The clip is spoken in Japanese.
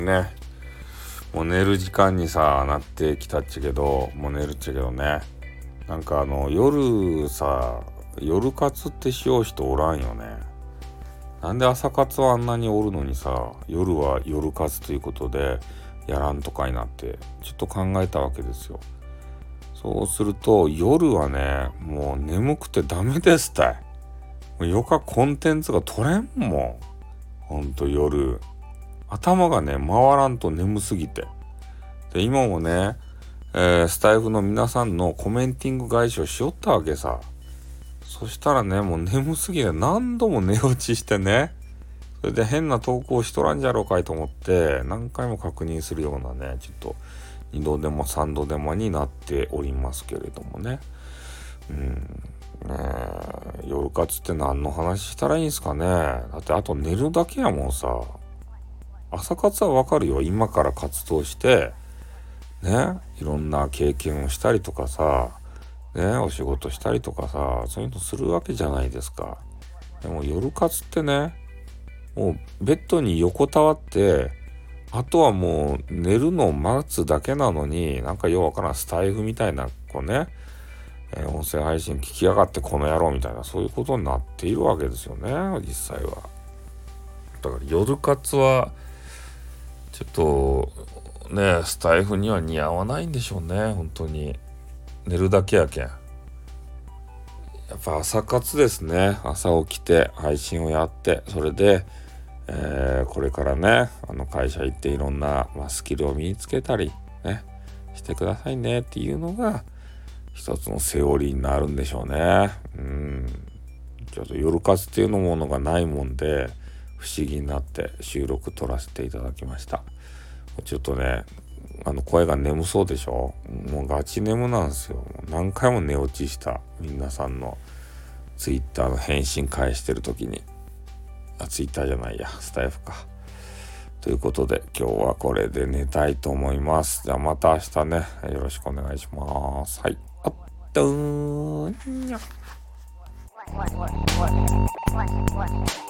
ね。もう寝る時間にさなってきたっちゃけどもう寝るっちゃけどね。なんかあの夜さ夜活ってしよう人おらんよね。なんで朝活はあんなにおるのにさ夜は夜活ということでやらんとかになってちょっと考えたわけですよ。そうすると夜はねもう眠くてダメですたいもう夜かコンテンツが取れんもん。ほんと夜。頭がね回らんと眠すぎて。で今もね、えー、スタイフの皆さんのコメンティング返しをしよったわけさ。そしたらねもう眠すぎて何度も寝落ちしてね。それで変な投稿しとらんじゃろうかいと思って何回も確認するようなねちょっと2度でも3度でもになっておりますけれどもね。うん。ね夜活って何の話したらいいんすかね。だってあと寝るだけやもんさ。朝活はわかるよ今から活動してねいろんな経験をしたりとかさねお仕事したりとかさそういうのするわけじゃないですかでも夜活ってねもうベッドに横たわってあとはもう寝るのを待つだけなのになんかようわからんスタイフみたいなこうね、えー、音声配信聞きやがってこの野郎みたいなそういうことになっているわけですよね実際は。だから夜活はちょっとねスタイフには似合わないんでしょうね本当に寝るだけやけん。やっぱ朝活ですね朝起きて配信をやってそれでえー、これからねあの会社行っていろんな、まあ、スキルを身につけたりねしてくださいねっていうのが一つのセオリーになるんでしょうね。うんちょっと夜活っていうのものがないもんで不思議になって収録撮らせていただきました。ちょっとねあの声が眠そうでしょ？もうガチ眠なんですよ。何回も寝落ちした皆さんの twitter の返信返してる時に。あ、ツイッターじゃないや、スタイフか。ということで、今日はこれで寝たいと思います。じゃあまた明日ね、よろしくお願いします。はい。あっとーにゃ。What, what, what, what, what, what,